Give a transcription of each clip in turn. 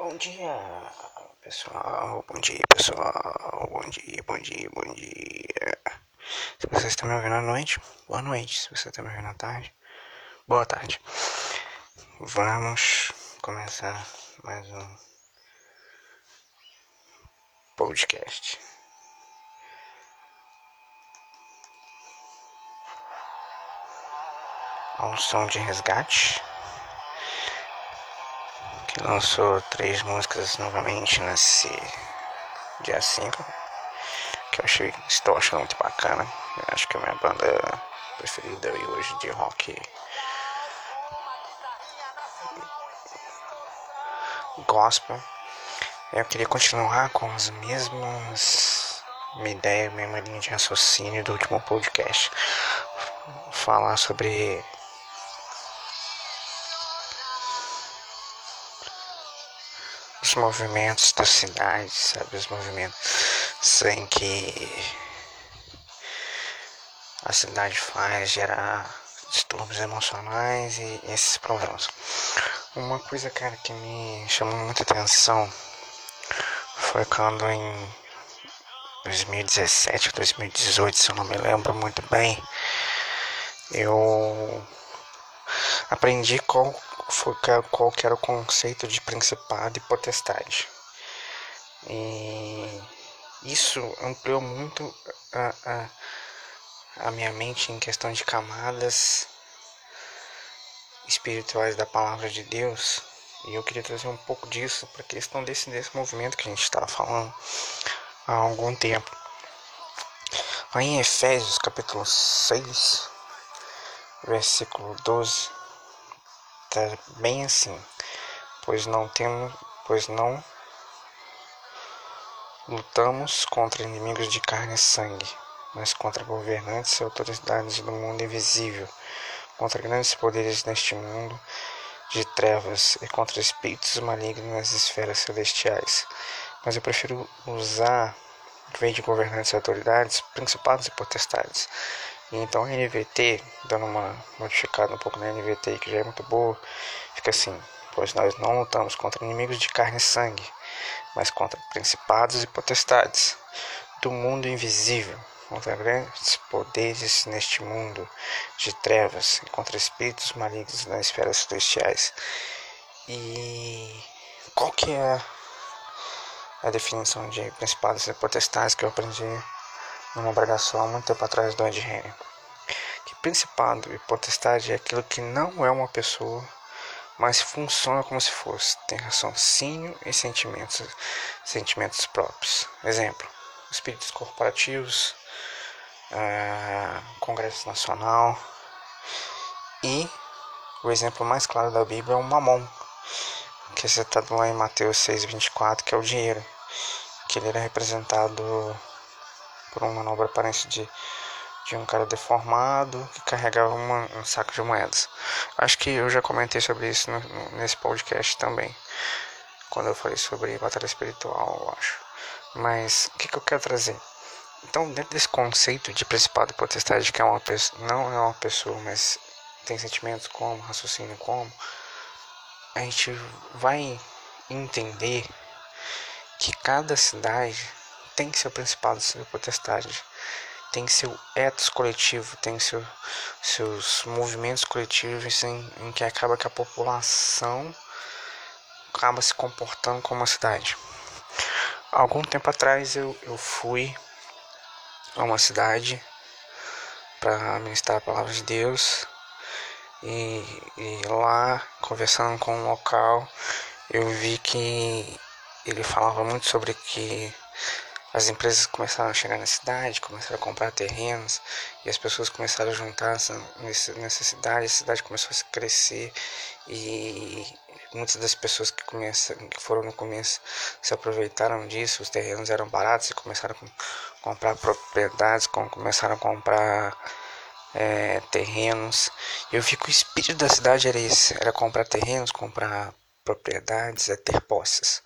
Bom dia, pessoal. Bom dia, pessoal. Bom dia, bom dia, bom dia. Se você está me ouvindo à noite, boa noite. Se você está me ouvindo à tarde, boa tarde. Vamos começar mais um podcast. Ao som de resgate que lançou três músicas novamente nesse dia 5, que eu achei, estou achando muito bacana. Eu acho que é a minha banda preferida hoje de rock gospel. Eu queria continuar com as mesmas minha ideia, linha de raciocínio do último podcast. Falar sobre os movimentos da cidade, sabe? Os movimentos em que a cidade faz gerar distúrbios emocionais e esses problemas. Uma coisa, cara, que me chamou muita atenção foi quando em 2017 ou 2018, se eu não me lembro muito bem, eu aprendi qual foi qual que era o conceito de principado e potestade. E isso ampliou muito a, a, a minha mente em questão de camadas espirituais da palavra de Deus. E eu queria trazer um pouco disso para a questão desse, desse movimento que a gente estava falando há algum tempo. Aí em Efésios capítulo 6, versículo 12, tá bem assim, pois não temos, pois não lutamos contra inimigos de carne e sangue, mas contra governantes e autoridades do mundo invisível, contra grandes poderes neste mundo de trevas e contra espíritos malignos nas esferas celestiais. Mas eu prefiro usar, em vez de governantes e autoridades, principados e potestades. Então a NVT, dando uma modificada um pouco na NVT, que já é muito boa, fica assim: Pois nós não lutamos contra inimigos de carne e sangue, mas contra principados e potestades do mundo invisível, contra grandes poderes neste mundo de trevas contra espíritos malignos nas esferas celestiais. E qual que é a definição de principados e potestades que eu aprendi numa pregação há muito tempo atrás do Ed Henry. Que principado e potestade é aquilo que não é uma pessoa, mas funciona como se fosse. Tem raciocínio e sentimentos, sentimentos próprios. Exemplo: espíritos corporativos, é, Congresso Nacional e o exemplo mais claro da Bíblia é o mamon, que é citado lá em Mateus 6,24, que é o dinheiro, que ele era representado por uma manobra aparente de, de um cara deformado que carregava uma, um saco de moedas. Acho que eu já comentei sobre isso no, no, nesse podcast também, quando eu falei sobre batalha espiritual, eu acho. Mas o que, que eu quero trazer? Então, dentro desse conceito de principado e potestade, que é uma pessoa, não é uma pessoa, mas tem sentimentos como, raciocínio como, a gente vai entender que cada cidade tem seu principado, sua potestade, tem seu ethos coletivo, tem seu, seus movimentos coletivos em, em que acaba que a população acaba se comportando como uma cidade. Algum tempo atrás eu, eu fui a uma cidade para ministrar a palavra de Deus e, e lá conversando com um local eu vi que ele falava muito sobre que as empresas começaram a chegar na cidade, começaram a comprar terrenos e as pessoas começaram a juntar nessa cidade, a cidade começou a crescer e muitas das pessoas que, começam, que foram no começo se aproveitaram disso, os terrenos eram baratos e começaram a comprar propriedades, começaram a comprar é, terrenos. Eu vi que o espírito da cidade era esse, era comprar terrenos, comprar propriedades, é ter posses.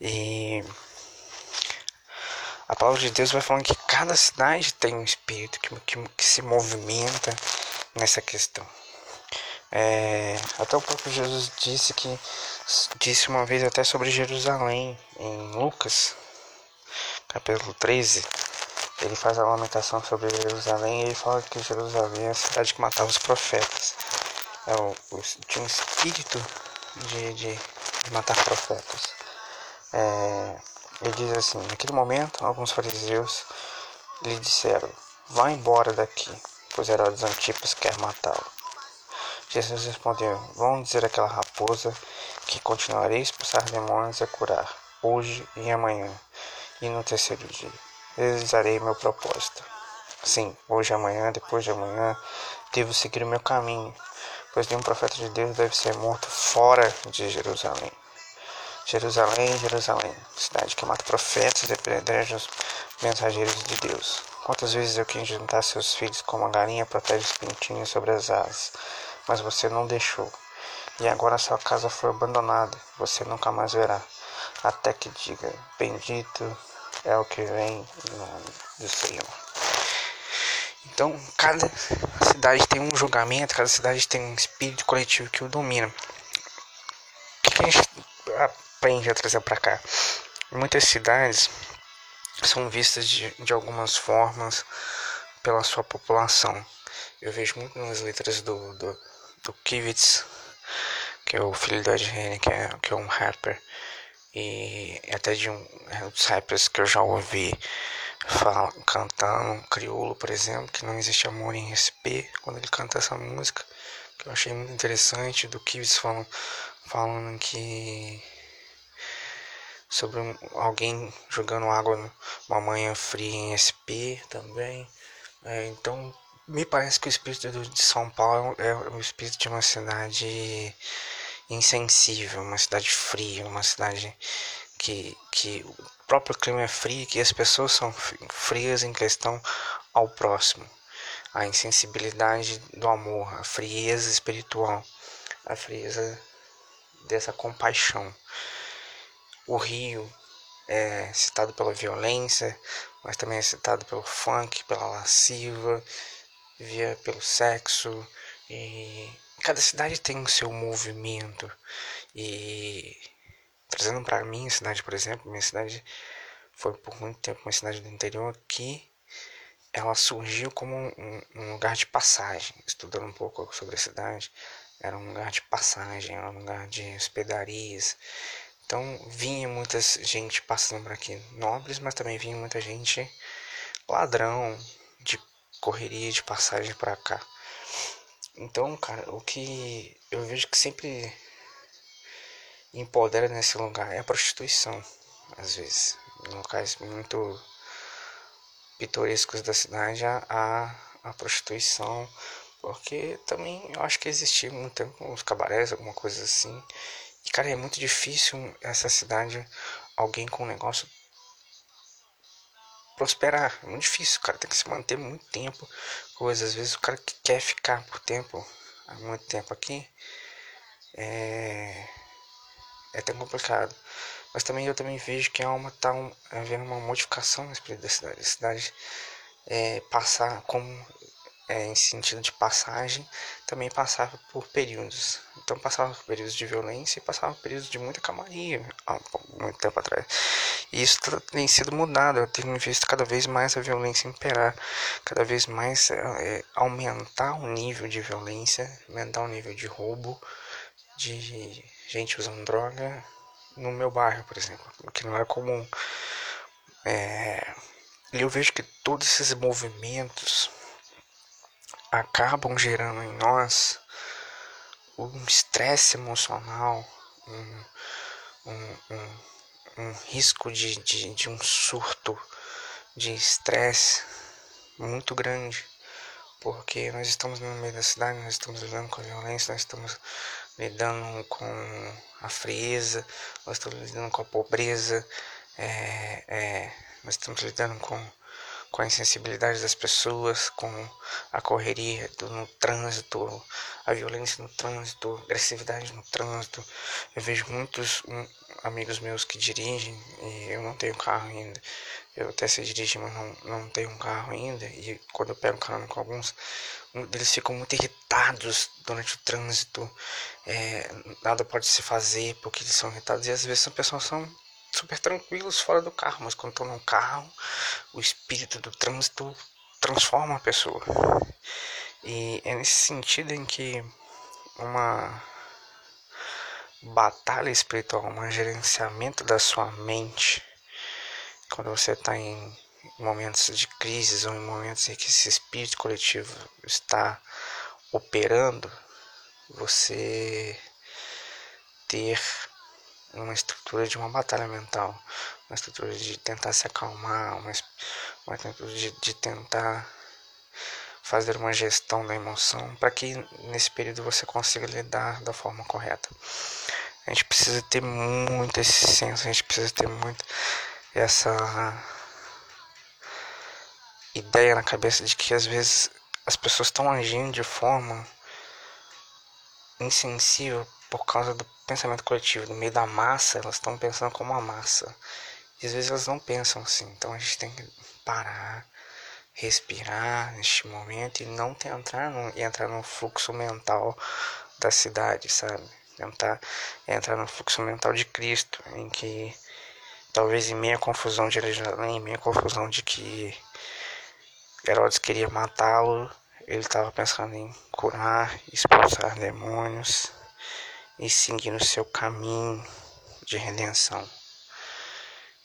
E a palavra de Deus vai falando que cada cidade tem um espírito que, que, que se movimenta nessa questão. É, até o próprio Jesus disse que disse uma vez até sobre Jerusalém em Lucas, capítulo 13. Ele faz a lamentação sobre Jerusalém e ele fala que Jerusalém é a cidade que matava os profetas. É o, o tinha um espírito de, de, de matar profetas. É, ele diz assim: Naquele momento, alguns fariseus lhe disseram: Vá embora daqui, pois Herodes Antipas quer matá-lo. Jesus respondeu: Vão dizer àquela raposa que continuarei a expulsar demônios a curar, hoje e amanhã, e no terceiro dia. Realizarei meu propósito. Sim, hoje, amanhã, depois de amanhã, devo seguir o meu caminho, pois nenhum profeta de Deus deve ser morto fora de Jerusalém. Jerusalém, Jerusalém, cidade que mata profetas e apedreja mensageiros de Deus. Quantas vezes eu quis juntar seus filhos como a galinha protege os pintinhos sobre as asas, mas você não deixou. E agora sua casa foi abandonada, você nunca mais verá, até que diga: Bendito é o que vem em nome do Senhor. Então, cada cidade tem um julgamento, cada cidade tem um espírito coletivo que o domina. O que a gente aprende a trazer para cá? Muitas cidades são vistas de, de algumas formas pela sua população. Eu vejo muito nas letras do, do do Kivitz, que é o filho da Ed que é, que é um rapper, e até de um é, dos rappers que eu já ouvi fala, cantando crioulo, por exemplo, que não existe amor em SP, quando ele canta essa música, que eu achei muito interessante, do Kivitz falando, falando que sobre alguém jogando água numa manhã fria em SP também. É, então me parece que o espírito de São Paulo é o espírito de uma cidade insensível, uma cidade fria, uma cidade que, que o próprio clima é frio, que as pessoas são frias em questão ao próximo. A insensibilidade do amor, a frieza espiritual, a frieza dessa compaixão. O Rio é citado pela violência, mas também é citado pelo funk, pela lasciva, via pelo sexo e cada cidade tem o seu movimento. E trazendo para mim cidade por exemplo minha cidade foi por muito tempo uma cidade do interior que ela surgiu como um, um lugar de passagem. Estudando um pouco sobre a cidade era um lugar de passagem era um lugar de hospedarias então vinha muita gente passando por aqui nobres mas também vinha muita gente ladrão de correria de passagem para cá. Então, cara, o que eu vejo que sempre empodera nesse lugar é a prostituição, às vezes. Em locais muito pitorescos da cidade, a, a prostituição, porque também eu acho que existia muito tempo uns cabarés, alguma coisa assim. Cara, é muito difícil essa cidade, alguém com um negócio prosperar. É muito difícil, cara tem que se manter muito tempo. Coisas, às vezes o cara que quer ficar por tempo, há muito tempo aqui, é, é tão complicado. Mas também eu também vejo que há uma tá um, havendo uma modificação no espírito da cidade. A cidade é, passar como é, em sentido de passagem, também passava por períodos. Então passava por períodos de violência e passava por períodos de muita calmaria há muito tempo atrás. E isso tem sido mudado. Eu tenho visto cada vez mais a violência imperar, cada vez mais é, aumentar o nível de violência, aumentar o nível de roubo, de gente usando droga no meu bairro, por exemplo, que não é comum. É, e eu vejo que todos esses movimentos acabam gerando em nós um estresse emocional, um, um, um, um risco de, de, de um surto de estresse muito grande, porque nós estamos no meio da cidade, nós estamos lidando com a violência, nós estamos lidando com a frieza, nós estamos lidando com a pobreza, é, é, nós estamos lidando com com a insensibilidade das pessoas, com a correria do, no trânsito, a violência no trânsito, a agressividade no trânsito. Eu vejo muitos um, amigos meus que dirigem e eu não tenho carro ainda. Eu até sei dirigir, mas não, não tenho um carro ainda. E quando eu pego carona com alguns, eles ficam muito irritados durante o trânsito. É, nada pode se fazer porque eles são irritados. E às vezes as pessoas são super tranquilos fora do carro, mas quando estão no carro, o espírito do trânsito transforma a pessoa. E é nesse sentido em que uma batalha espiritual, um gerenciamento da sua mente, quando você está em momentos de crise ou em momentos em que esse espírito coletivo está operando, você ter uma estrutura de uma batalha mental, uma estrutura de tentar se acalmar, uma, uma estrutura de, de tentar fazer uma gestão da emoção para que nesse período você consiga lidar da forma correta. A gente precisa ter muito esse senso, a gente precisa ter muito essa ideia na cabeça de que às vezes as pessoas estão agindo de forma insensível por causa do pensamento coletivo, no meio da massa, elas estão pensando como uma massa. E às vezes elas não pensam assim. Então a gente tem que parar, respirar neste momento e não tentar no, entrar no fluxo mental da cidade, sabe? Tentar entrar no fluxo mental de Cristo, em que talvez em meia confusão de Jerusalém, em meia confusão de que Herodes queria matá-lo, ele estava pensando em curar, expulsar demônios e seguir no seu caminho de redenção.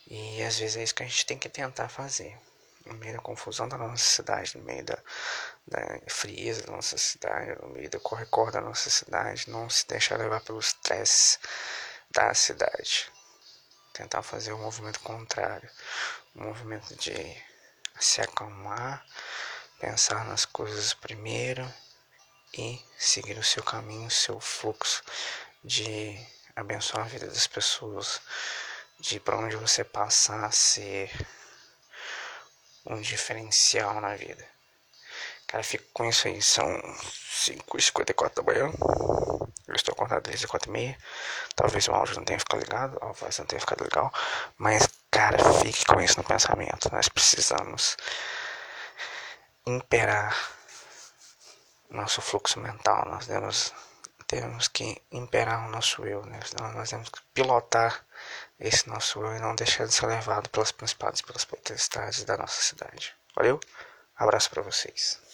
E às vezes é isso que a gente tem que tentar fazer. No meio da confusão da nossa cidade, no meio da, da frieza da nossa cidade, no meio do corre-corre da nossa cidade, não se deixar levar pelo estresse da cidade. Tentar fazer o movimento contrário, o movimento de se acalmar, pensar nas coisas primeiro e seguir o seu caminho, o seu fluxo de abençoar a vida das pessoas, de para onde você passar a ser um diferencial na vida. Cara, fico com isso aí, são 5h54 da manhã. Eu estou acordado desde 4h30. Talvez o áudio não tenha ficado ligado, a voz não tenha ficado legal. Mas, cara, fique com isso no pensamento. Nós precisamos imperar nosso fluxo mental. Nós temos, temos que imperar o nosso eu, né? nós temos que pilotar esse nosso eu e não deixar de ser levado pelas principais, pelas potestades da nossa cidade. Valeu? Abraço para vocês.